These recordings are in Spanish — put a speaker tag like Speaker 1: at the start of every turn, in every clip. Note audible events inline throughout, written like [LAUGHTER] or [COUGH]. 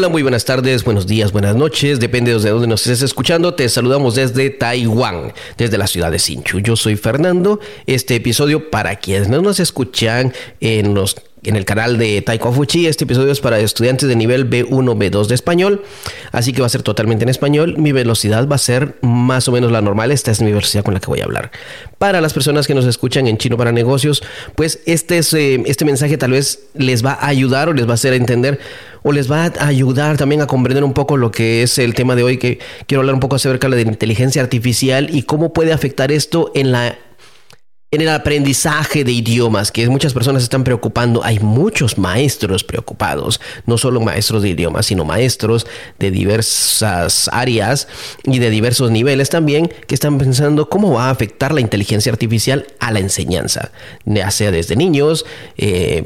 Speaker 1: Hola, muy buenas tardes, buenos días, buenas noches, depende de dónde nos estés escuchando. Te saludamos desde Taiwán, desde la ciudad de Sinchu. Yo soy Fernando. Este episodio, para quienes no nos escuchan en los en el canal de Taiko Fuchi. Este episodio es para estudiantes de nivel B1, B2 de español, así que va a ser totalmente en español. Mi velocidad va a ser más o menos la normal. Esta es mi velocidad con la que voy a hablar. Para las personas que nos escuchan en chino para negocios, pues este, es, eh, este mensaje tal vez les va a ayudar o les va a hacer entender o les va a ayudar también a comprender un poco lo que es el tema de hoy, que quiero hablar un poco acerca de la inteligencia artificial y cómo puede afectar esto en la en el aprendizaje de idiomas, que muchas personas están preocupando. Hay muchos maestros preocupados, no solo maestros de idiomas, sino maestros de diversas áreas y de diversos niveles también, que están pensando cómo va a afectar la inteligencia artificial a la enseñanza, ya sea desde niños, eh,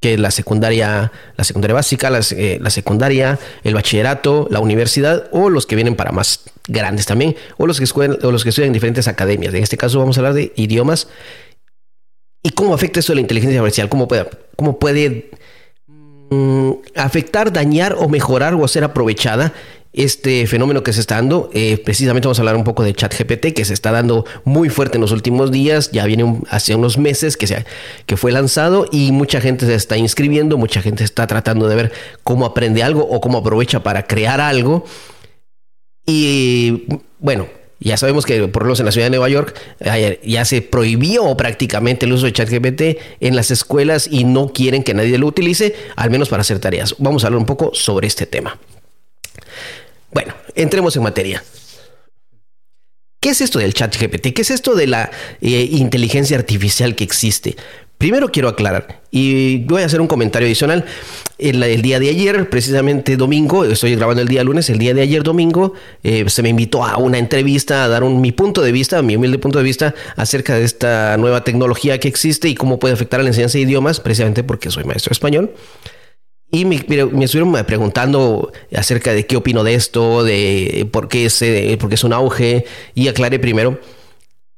Speaker 1: que la secundaria, la secundaria básica, eh, la, secundaria, el bachillerato, la universidad o los que vienen para más grandes también, o los que, estudian en diferentes academias. En este caso vamos a hablar de idiomas y cómo afecta eso a la inteligencia artificial, cómo puede, cómo puede mm, afectar, dañar o mejorar o ser aprovechada este fenómeno que se está dando. Eh, precisamente vamos a hablar un poco de ChatGPT, que se está dando muy fuerte en los últimos días. Ya viene hace unos meses que, se, que fue lanzado y mucha gente se está inscribiendo, mucha gente está tratando de ver cómo aprende algo o cómo aprovecha para crear algo. Y bueno, ya sabemos que por lo menos en la ciudad de Nueva York ya se prohibió prácticamente el uso de ChatGPT en las escuelas y no quieren que nadie lo utilice, al menos para hacer tareas. Vamos a hablar un poco sobre este tema. Bueno, entremos en materia. ¿Qué es esto del chat GPT? ¿Qué es esto de la eh, inteligencia artificial que existe? Primero quiero aclarar, y voy a hacer un comentario adicional. El, día de ayer, precisamente domingo, estoy grabando el día lunes, el día de ayer domingo, eh, se me invitó a una entrevista a dar mi punto de vista, mi humilde punto de vista acerca de esta nueva tecnología que existe y cómo puede afectar a la enseñanza de idiomas, precisamente porque soy maestro español. Y me, estuvieron preguntando acerca de qué opino de esto, de por qué es, por qué es un auge, y aclaré primero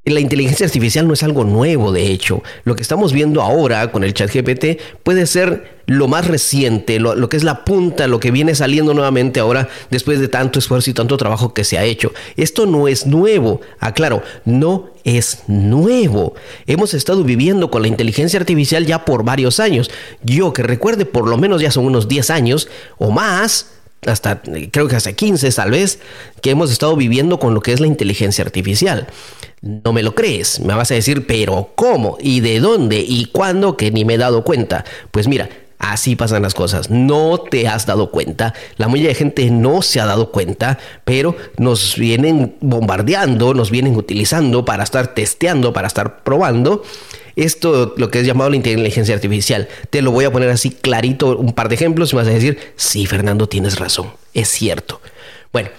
Speaker 1: la inteligencia artificial no es algo nuevo, de hecho. Lo que estamos viendo ahora con el chat GPT puede ser lo más reciente, lo, que es la punta, lo que viene saliendo nuevamente ahora después de tanto esfuerzo y tanto trabajo que se ha hecho. Esto no es nuevo, aclaro, no es nuevo. Hemos estado viviendo con la inteligencia artificial ya por varios años. Yo que recuerde, por lo menos ya son unos 10 años o más hasta creo que hace 15 tal vez, que hemos estado viviendo con lo que es la inteligencia artificial. No me lo crees, me vas a decir, pero ¿cómo? ¿Y de dónde? ¿Y cuándo? Que ni me he dado cuenta. Pues mira, Así pasan las cosas. No te has dado cuenta. La mayoría de gente no se ha dado cuenta, pero nos vienen bombardeando, nos vienen utilizando para estar testeando, para estar probando. Esto, lo que es llamado la inteligencia artificial. Te lo voy a poner así clarito, un par de ejemplos y vas a decir, sí, Fernando, tienes razón. Es cierto. Bueno,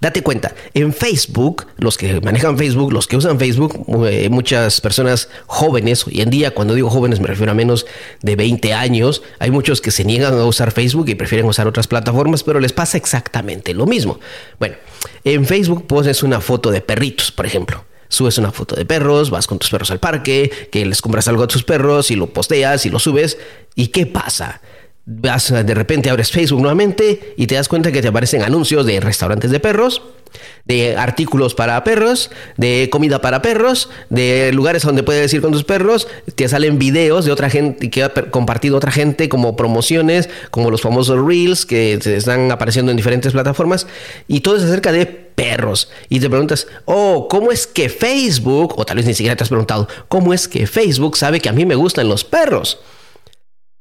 Speaker 1: Date cuenta, en Facebook, los que manejan Facebook, los que usan Facebook, eh, muchas personas jóvenes, hoy en día, cuando digo jóvenes me refiero a menos de 20 años, hay muchos que se niegan a usar Facebook y prefieren usar otras plataformas, pero les pasa exactamente lo mismo. Bueno, en Facebook pones una foto de perritos, por ejemplo subes una foto de perros, vas con tus perros al parque, que les compras algo a tus perros y lo posteas y lo subes. ¿Y qué pasa? Vas, de repente abres Facebook nuevamente y te das cuenta que te aparecen anuncios de restaurantes de perros, de artículos para perros, de comida para perros, de lugares donde puedes ir con tus perros, te salen videos de otra gente que ha compartido otra gente como promociones, como los famosos reels que están apareciendo en diferentes plataformas. Y todo es acerca de perros. Y te preguntas, "Oh, ¿cómo es que Facebook, o tal vez ni siquiera te has preguntado, cómo es que Facebook sabe que a mí me gustan los perros?"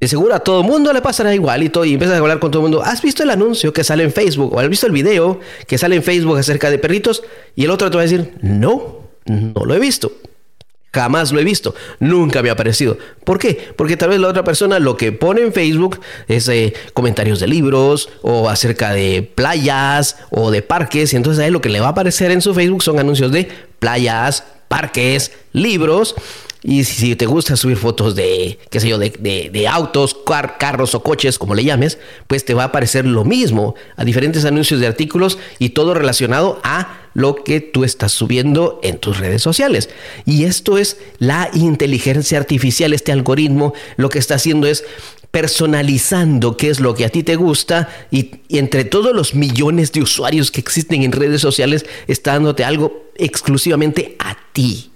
Speaker 1: De seguro a todo el mundo le pasará igual y, todo, y empiezas a hablar con todo el mundo. ¿Has visto el anuncio que sale en Facebook? ¿O has visto el video que sale en Facebook acerca de perritos? Y el otro te va a decir, no, no lo he visto. Jamás lo he visto. Nunca me ha aparecido. ¿Por qué? Porque tal vez la otra persona lo que pone en Facebook es eh, comentarios de libros o acerca de playas o de parques. Y entonces ahí lo que le va a aparecer en su Facebook son anuncios de playas, parques, libros. Y si te gusta subir fotos de, qué sé yo, de, autos, carros o coches, como le llames, pues te va a aparecer lo mismo a diferentes anuncios de artículos y todo relacionado a lo que tú estás subiendo en tus redes sociales. Y esto es la inteligencia artificial, este algoritmo, lo que está haciendo es personalizando qué es lo que a ti te gusta y, entre todos los millones de usuarios que existen en redes sociales está dándote algo exclusivamente a ti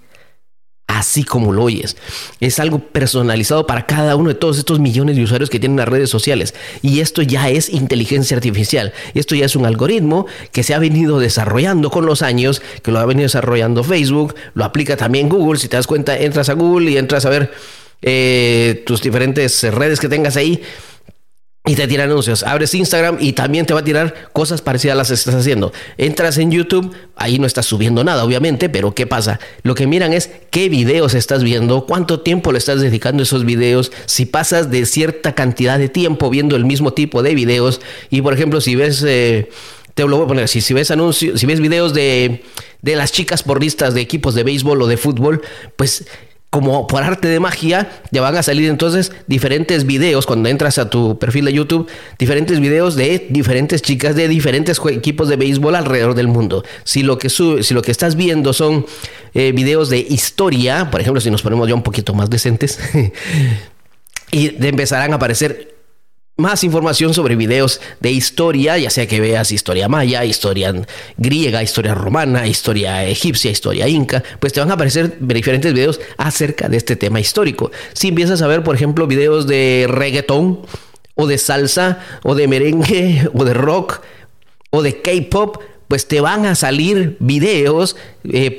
Speaker 1: así como lo oyes. Es algo personalizado para cada uno de todos estos millones de usuarios que tienen las redes sociales. Y esto ya es inteligencia artificial. Esto ya es un algoritmo que se ha venido desarrollando con los años, que lo ha venido desarrollando Facebook, lo aplica también Google. Si te das cuenta, entras a Google y entras a ver eh, tus diferentes redes que tengas ahí y te tira anuncios. Abres Instagram y también te va a tirar cosas parecidas a las que estás haciendo. Entras en YouTube, ahí no estás subiendo nada, obviamente, pero ¿qué pasa? Lo que miran es qué videos estás viendo, cuánto tiempo le estás dedicando a esos videos, si pasas de cierta cantidad de tiempo viendo el mismo tipo de videos. Y por ejemplo, si ves. Eh, te lo voy a poner así, si ves anuncios, si ves videos de, de las chicas porristas de equipos de béisbol o de fútbol, pues como por arte de magia, ya van a salir entonces diferentes videos cuando entras a tu perfil de YouTube, diferentes videos de diferentes chicas de diferentes equipos de béisbol alrededor del mundo. Si lo que, si lo que estás viendo son eh, videos de historia, por ejemplo, si nos ponemos ya un poquito más decentes, [LAUGHS] y empezarán a aparecer más información sobre videos de historia, ya sea que veas historia maya, historia griega, historia romana, historia egipcia, historia inca, pues te van a aparecer diferentes videos acerca de este tema histórico. Si empiezas a ver, por ejemplo, videos de reggaetón, o de salsa, o de merengue, [LAUGHS] o de rock, o de K-pop, pues te van a salir videos, eh,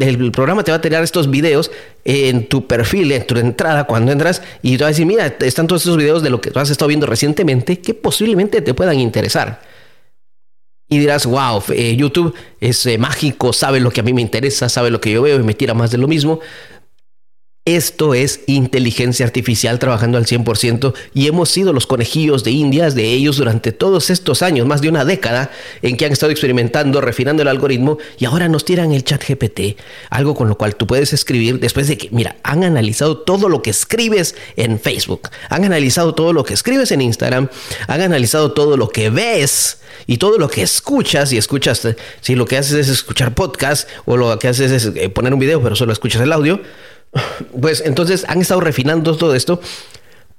Speaker 1: el programa te va a tirar estos videos en tu perfil, en tu entrada, cuando entras, y te va a decir, mira, están todos estos videos de lo que tú has estado viendo recientemente que posiblemente te puedan interesar. Y dirás, wow, eh, YouTube es eh, mágico, sabe lo que a mí me interesa, sabe lo que yo veo y me tira más de lo mismo. Esto es inteligencia artificial trabajando al 100% y hemos sido los conejillos de indias de ellos durante todos estos años, más de una década, en que han estado experimentando, refinando el algoritmo y ahora nos tiran el chat GPT, algo con lo cual tú puedes escribir después de que, mira, han analizado todo lo que escribes en Facebook, han analizado todo lo que escribes en Instagram, han analizado todo lo que ves y todo lo que escuchas y escuchas, si lo que haces es escuchar podcast o lo que haces es eh, poner un video pero solo escuchas el audio, pues entonces han estado refinando todo esto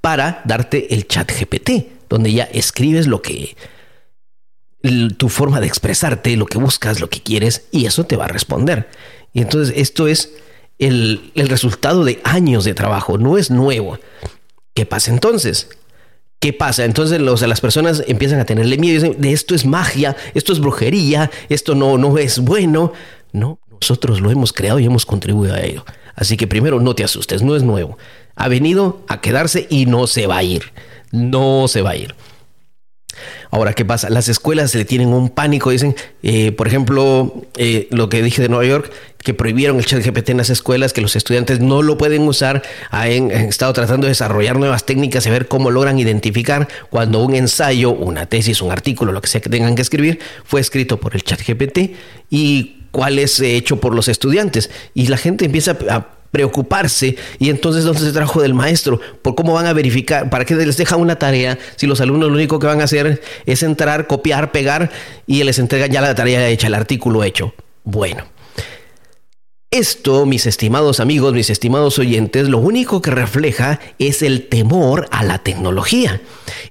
Speaker 1: para darte el chat GPT, donde ya escribes lo que tu forma de expresarte, lo que buscas, lo que quieres, y eso te va a responder. Y entonces esto es el, resultado de años de trabajo, no es nuevo. ¿Qué pasa entonces? ¿Qué pasa? Entonces los, las personas empiezan a tenerle miedo y dicen, esto es magia, esto es brujería, esto no, no es bueno. No, nosotros lo hemos creado y hemos contribuido a ello. Así que primero no te asustes, no es nuevo. Ha venido a quedarse y no se va a ir. No se va a ir. Ahora, ¿qué pasa? Las escuelas le tienen un pánico, dicen, eh, por ejemplo, eh, lo que dije de Nueva York, que prohibieron el chat GPT en las escuelas, que los estudiantes no lo pueden usar. Han, estado tratando de desarrollar nuevas técnicas y ver cómo logran identificar cuando un ensayo, una tesis, un artículo, lo que sea que tengan que escribir, fue escrito por el chat GPT y cuál es hecho por los estudiantes. Y la gente empieza a preocuparse y entonces ¿dónde se trajo del maestro? ¿Por cómo van a verificar? ¿Para qué les deja una tarea si los alumnos lo único que van a hacer es entrar, copiar, pegar y les entregan ya la tarea hecha, el artículo hecho? Bueno. Esto, mis estimados amigos, mis estimados oyentes, lo único que refleja es el temor a la tecnología,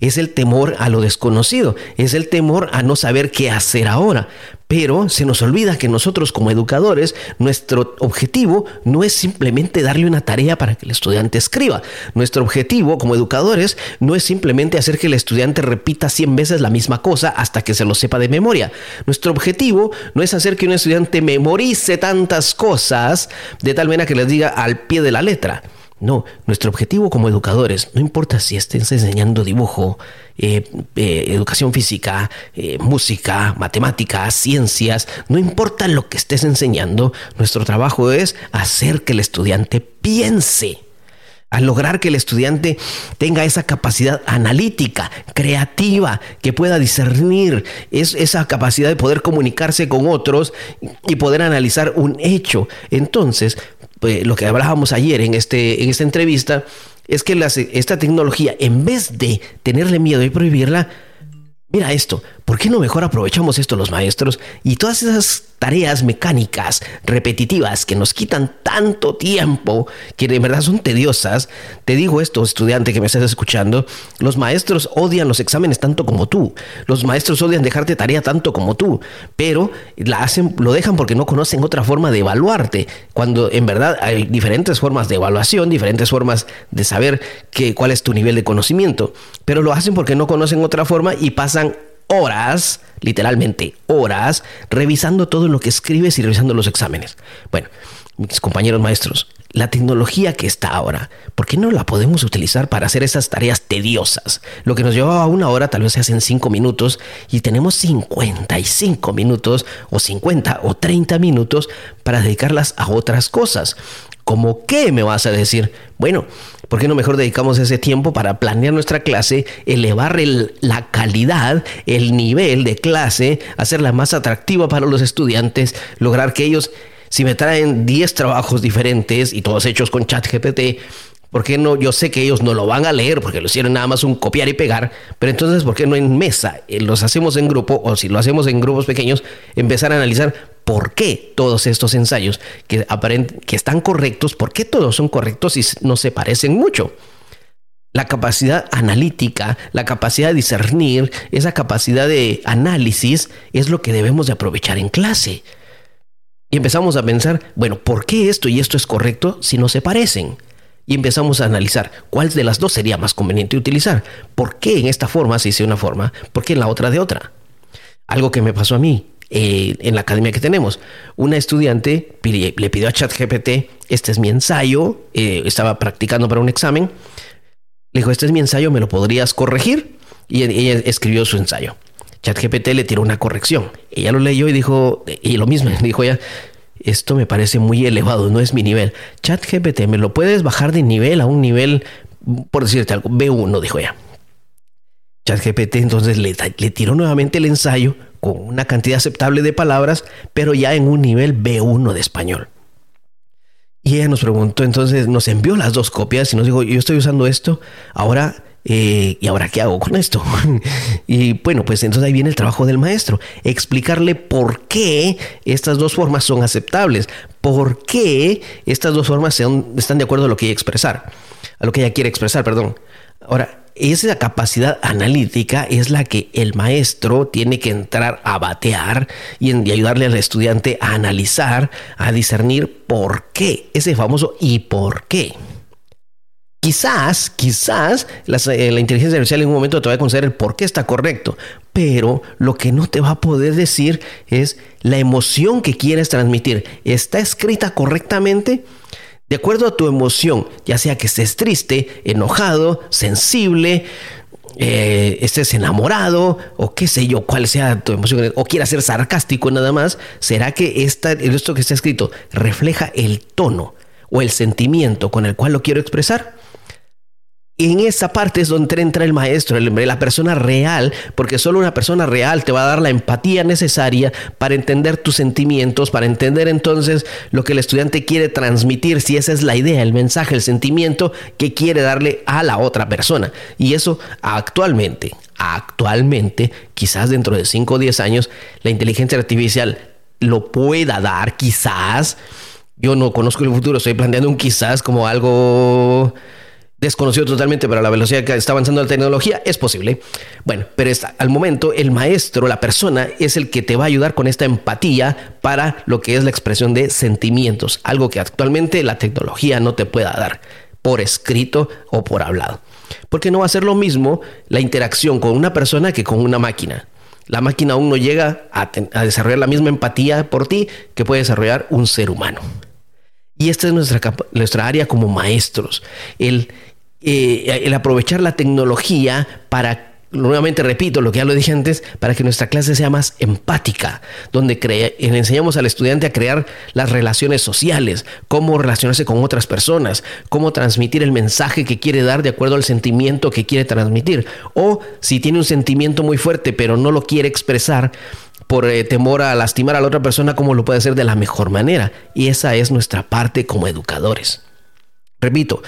Speaker 1: es el temor a lo desconocido, es el temor a no saber qué hacer ahora. Pero se nos olvida que nosotros como educadores, nuestro objetivo no es simplemente darle una tarea para que el estudiante escriba. Nuestro objetivo como educadores no es simplemente hacer que el estudiante repita 100 veces la misma cosa hasta que se lo sepa de memoria. Nuestro objetivo no es hacer que un estudiante memorice tantas cosas de tal manera que les diga al pie de la letra. No, nuestro objetivo como educadores, no importa si estés enseñando dibujo, eh, eh, educación física, eh, música, matemáticas, ciencias, no importa lo que estés enseñando, nuestro trabajo es hacer que el estudiante piense. Al lograr que el estudiante tenga esa capacidad analítica, creativa, que pueda discernir, es esa capacidad de poder comunicarse con otros y poder analizar un hecho. Entonces, pues, lo que hablábamos ayer en, este, en esta entrevista, es que esta tecnología, en vez de tenerle miedo y prohibirla, mira esto, ¿Por qué no mejor aprovechamos esto los maestros y todas esas tareas mecánicas, repetitivas, que nos quitan tanto tiempo, que de verdad son tediosas? Te digo esto, estudiante que me estás escuchando, los maestros odian los exámenes tanto como tú. Los maestros odian dejarte tarea tanto como tú, pero la hacen, lo dejan porque no conocen otra forma de evaluarte, cuando en verdad hay diferentes formas de evaluación, diferentes formas de saber cuál es tu nivel de conocimiento, pero lo hacen porque no conocen otra forma y pasan horas, literalmente horas, revisando todo lo que escribes y revisando los exámenes. Bueno, mis compañeros maestros, la tecnología que está ahora, ¿por qué no la podemos utilizar para hacer esas tareas tediosas? Lo que nos llevaba una hora tal vez se hace en cinco minutos y tenemos 55 minutos o 50 o 30 minutos para dedicarlas a otras cosas. ¿Cómo qué me vas a decir? Bueno, ¿por qué no mejor dedicamos ese tiempo para planear nuestra clase, elevar la calidad, el nivel de clase, hacerla más atractiva para los estudiantes, lograr que ellos, si me traen 10 trabajos diferentes y todos hechos con ChatGPT, ¿Por qué no? Yo sé que ellos no lo van a leer porque lo hicieron nada más un copiar y pegar, pero entonces, ¿por qué no en mesa? Eh, los hacemos en grupo o si lo hacemos en grupos pequeños, empezar a analizar por qué todos estos ensayos que, que están correctos, por qué todos son correctos y no se parecen mucho. La capacidad analítica, la capacidad de discernir, esa capacidad de análisis es lo que debemos de aprovechar en clase. Y empezamos a pensar, bueno, ¿por qué esto y esto es correcto si no se parecen? Y empezamos a analizar cuál de las dos sería más conveniente utilizar. ¿Por qué en esta forma se hizo una forma? ¿Por qué en la otra de otra? Algo que me pasó a mí eh, en la academia que tenemos. Una estudiante le pidió a ChatGPT, este es mi ensayo, eh, estaba practicando para un examen. Le dijo, este es mi ensayo, ¿me lo podrías corregir? Y ella escribió su ensayo. ChatGPT le tiró una corrección. Ella lo leyó y dijo, y lo mismo, [LAUGHS] dijo ella, esto me parece muy elevado, no es mi nivel. ChatGPT, ¿me lo puedes bajar de nivel a un nivel, por decirte algo, B1, dijo ella. ChatGPT entonces le, le tiró nuevamente el ensayo con una cantidad aceptable de palabras, pero ya en un nivel B1 de español. Y ella nos preguntó, entonces nos envió las dos copias y nos dijo, yo estoy usando esto, ahora eh, ¿y ahora qué hago con esto? [LAUGHS] y bueno, pues entonces ahí viene el trabajo del maestro, explicarle por qué estas dos formas son aceptables, por qué estas dos formas están de acuerdo a lo que ella expresar, a lo que ella quiere expresar, perdón. Ahora, esa capacidad analítica es la que el maestro tiene que entrar a batear y ayudarle al estudiante a analizar, a discernir por qué, ese famoso y por qué. Quizás, quizás eh, la inteligencia artificial en un momento te va a conocer el por qué está correcto, pero lo que no te va a poder decir es la emoción que quieres transmitir. ¿Está escrita correctamente? De acuerdo a tu emoción, ya sea que estés triste, enojado, sensible, eh, estés enamorado o qué sé yo, cuál sea tu emoción, o quieras ser sarcástico nada más, ¿será que esto que está escrito refleja el tono o el sentimiento con el cual lo quiero expresar? En esa parte es donde entra el maestro, la persona real, porque solo una persona real te va a dar la empatía necesaria para entender tus sentimientos, para entender entonces lo que el estudiante quiere transmitir, si esa es la idea, el mensaje, el sentimiento que quiere darle a la otra persona. Y eso actualmente, actualmente, quizás dentro de 5 o 10 años, la inteligencia artificial lo pueda dar, quizás. Yo no conozco el futuro, estoy planteando un quizás como algo desconocido totalmente para la velocidad que está avanzando la tecnología, es posible. Bueno, pero al momento el maestro, la persona, es el que te va a ayudar con esta empatía para lo que es la expresión de sentimientos, algo que actualmente la tecnología no te pueda dar por escrito o por hablado. Porque no va a ser lo mismo la interacción con una persona que con una máquina. La máquina aún no llega a, a desarrollar la misma empatía por ti que puede desarrollar un ser humano. Y esta es nuestra, nuestra área como maestros, el eh, el aprovechar la tecnología para nuevamente repito lo que ya lo dije antes, para que nuestra clase sea más empática, donde le enseñamos al estudiante a crear las relaciones sociales, cómo relacionarse con otras personas, cómo transmitir el mensaje que quiere dar de acuerdo al sentimiento que quiere transmitir. O si tiene un sentimiento muy fuerte pero no lo quiere expresar por eh, temor a lastimar a la otra persona, cómo lo puede hacer de la mejor manera. Y esa es nuestra parte como educadores. Repito,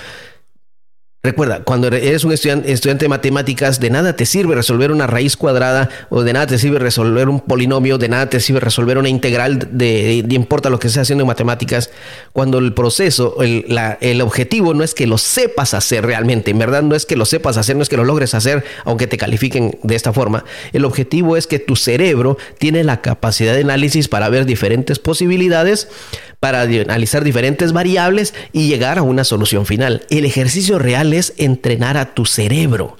Speaker 1: Recuerda, cuando eres un estudiante, de matemáticas, de nada te sirve resolver una raíz cuadrada o de nada te sirve resolver un polinomio, de nada te sirve resolver una integral, de, importa lo que estés haciendo en matemáticas, cuando el proceso, el, el, objetivo no es que lo sepas hacer realmente, en verdad no es que lo sepas hacer, no es que lo logres hacer, aunque te califiquen de esta forma, el objetivo es que tu cerebro tiene la capacidad de análisis para ver diferentes posibilidades, para analizar diferentes variables y llegar a una solución final. El ejercicio real es entrenar a tu cerebro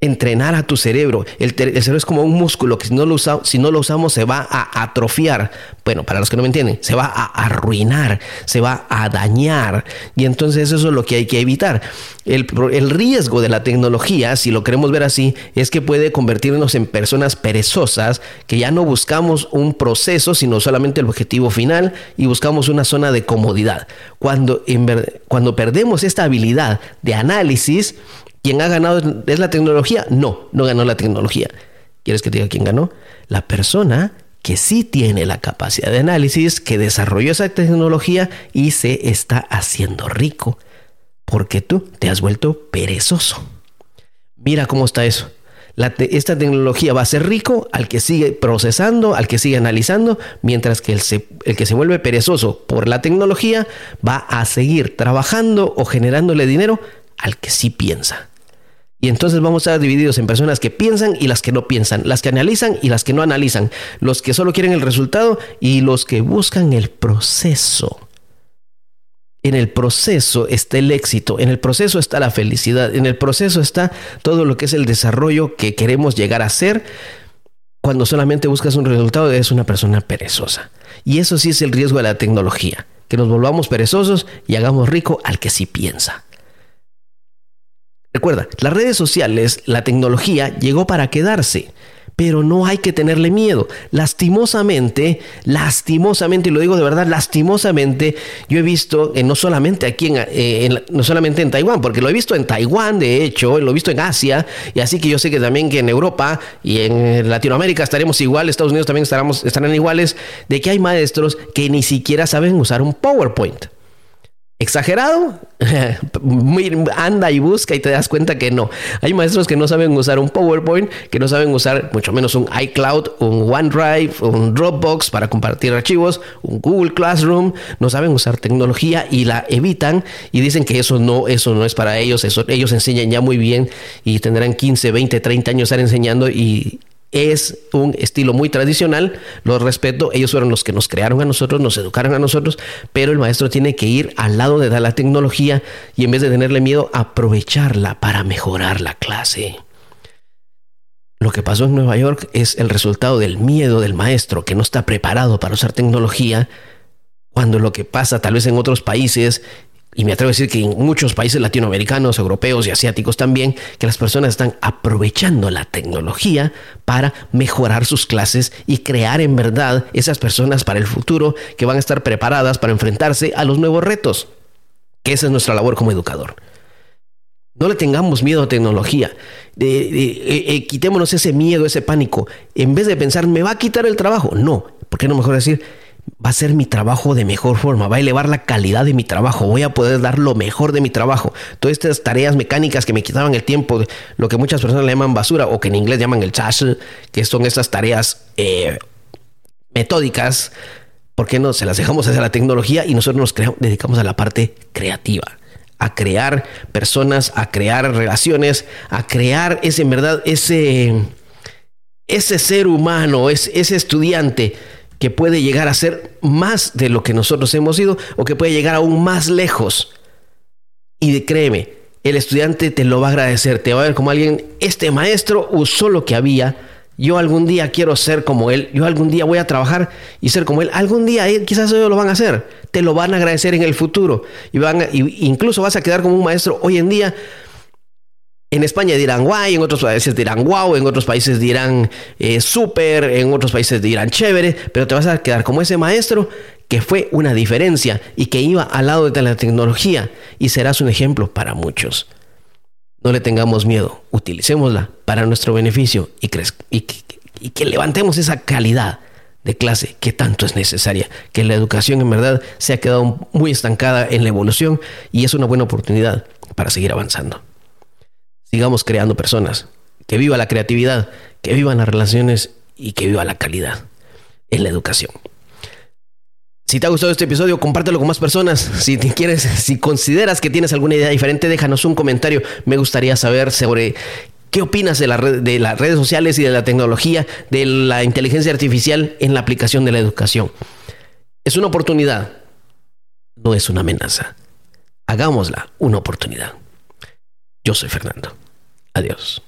Speaker 1: entrenar a tu cerebro. El, cerebro es como un músculo que si no, lo si no lo usamos se va a atrofiar. Bueno, para los que no me entienden, se va a arruinar, se va a dañar. Y entonces eso es lo que hay que evitar. El, el riesgo de la tecnología, si lo queremos ver así, es que puede convertirnos en personas perezosas, que ya no buscamos un proceso, sino solamente el objetivo final y buscamos una zona de comodidad. Cuando, cuando perdemos esta habilidad de análisis, ¿Quién ha ganado es la tecnología? No, no ganó la tecnología. ¿Quieres que te diga quién ganó? La persona que sí tiene la capacidad de análisis, que desarrolló esa tecnología y se está haciendo rico. Porque tú te has vuelto perezoso. Mira cómo está eso. esta tecnología va a ser rico al que sigue procesando, al que sigue analizando, mientras que el que se vuelve perezoso por la tecnología va a seguir trabajando o generándole dinero al que sí piensa. Y entonces vamos a estar divididos en personas que piensan y las que no piensan, las que analizan y las que no analizan, los que solo quieren el resultado y los que buscan el proceso. En el proceso está el éxito, en el proceso está la felicidad, en el proceso está todo lo que es el desarrollo que queremos llegar a ser. Cuando solamente buscas un resultado, eres una persona perezosa. Y eso sí es el riesgo de la tecnología, que nos volvamos perezosos y hagamos rico al que sí piensa. Recuerda, las redes sociales, la tecnología llegó para quedarse, pero no hay que tenerle miedo. Lastimosamente, lastimosamente, y lo digo de verdad, lastimosamente, yo he visto, eh, no solamente aquí, en, eh, no solamente en Taiwán, porque lo he visto en Taiwán, de hecho, lo he visto en Asia, y así que yo sé que también que en Europa y en Latinoamérica estaremos igual, Estados Unidos también estaremos, estarán iguales, de que hay maestros que ni siquiera saben usar un PowerPoint. ¿Exagerado? [LAUGHS] Anda y busca y te das cuenta que no. Hay maestros que no saben usar un PowerPoint, que no saben usar mucho menos un iCloud, un OneDrive, un Dropbox para compartir archivos, un Google Classroom, no saben usar tecnología y la evitan y dicen que eso no, eso no es para ellos, eso, ellos enseñan ya muy bien y tendrán 15, 20, 30 años estar enseñando y es un estilo muy tradicional, lo respeto, ellos fueron los que nos crearon a nosotros, nos educaron a nosotros, pero el maestro tiene que ir al lado de la tecnología y en vez de tenerle miedo, aprovecharla para mejorar la clase. Lo que pasó en Nueva York es el resultado del miedo del maestro que no está preparado para usar tecnología, cuando lo que pasa tal vez en otros países y me atrevo a decir que en muchos países latinoamericanos, europeos y asiáticos también, que las personas están aprovechando la tecnología para mejorar sus clases y crear en verdad esas personas para el futuro que van a estar preparadas para enfrentarse a los nuevos retos. Esa es nuestra labor como educador. No le tengamos miedo a tecnología. Eh, eh, quitémonos ese miedo, ese pánico. En vez de pensar, me va a quitar el trabajo. No, ¿por qué no mejor decir, va a ser mi trabajo de mejor forma, va a elevar la calidad de mi trabajo, voy a poder dar lo mejor de mi trabajo. Todas estas tareas mecánicas que me quitaban el tiempo, lo que muchas personas le llaman basura o que en inglés llaman el trash, que son estas tareas eh, metódicas, ¿por qué no se las dejamos hacia la tecnología y nosotros nos dedicamos a la parte creativa? a crear personas, a crear relaciones, a crear ese, en verdad, ese, ese ser humano, ese estudiante que puede llegar a ser más de lo que nosotros hemos sido o que puede llegar aún más lejos. Y créeme, el estudiante te lo va a agradecer, te va a ver como alguien, este maestro usó lo que había, yo algún día quiero ser como él, yo algún día voy a trabajar y ser como él, algún día quizás ellos lo van a hacer, te lo van a agradecer en el futuro. Y van incluso vas a quedar como un maestro hoy en día en España dirán guay, en otros países dirán wow, en otros países dirán eh, súper, en otros países dirán chévere, pero te vas a quedar como ese maestro que fue una diferencia y que iba al lado de la tecnología y serás un ejemplo para muchos. No le tengamos miedo, utilicémosla para nuestro beneficio y, que levantemos esa calidad de clase que tanto es necesaria, que la educación en verdad se ha quedado muy estancada en la evolución y es una buena oportunidad para seguir avanzando. Sigamos creando personas. Que viva la creatividad, que vivan las relaciones y que viva la calidad en la educación. Si te ha gustado este episodio, compártelo con más personas. Si quieres, si consideras que tienes alguna idea diferente, déjanos un comentario. Me gustaría saber sobre qué opinas de, de las redes sociales y de la tecnología, de la inteligencia artificial en la aplicación de la educación. Es una oportunidad, no es una amenaza. Hagámosla una oportunidad. Yo soy Fernando. Adiós.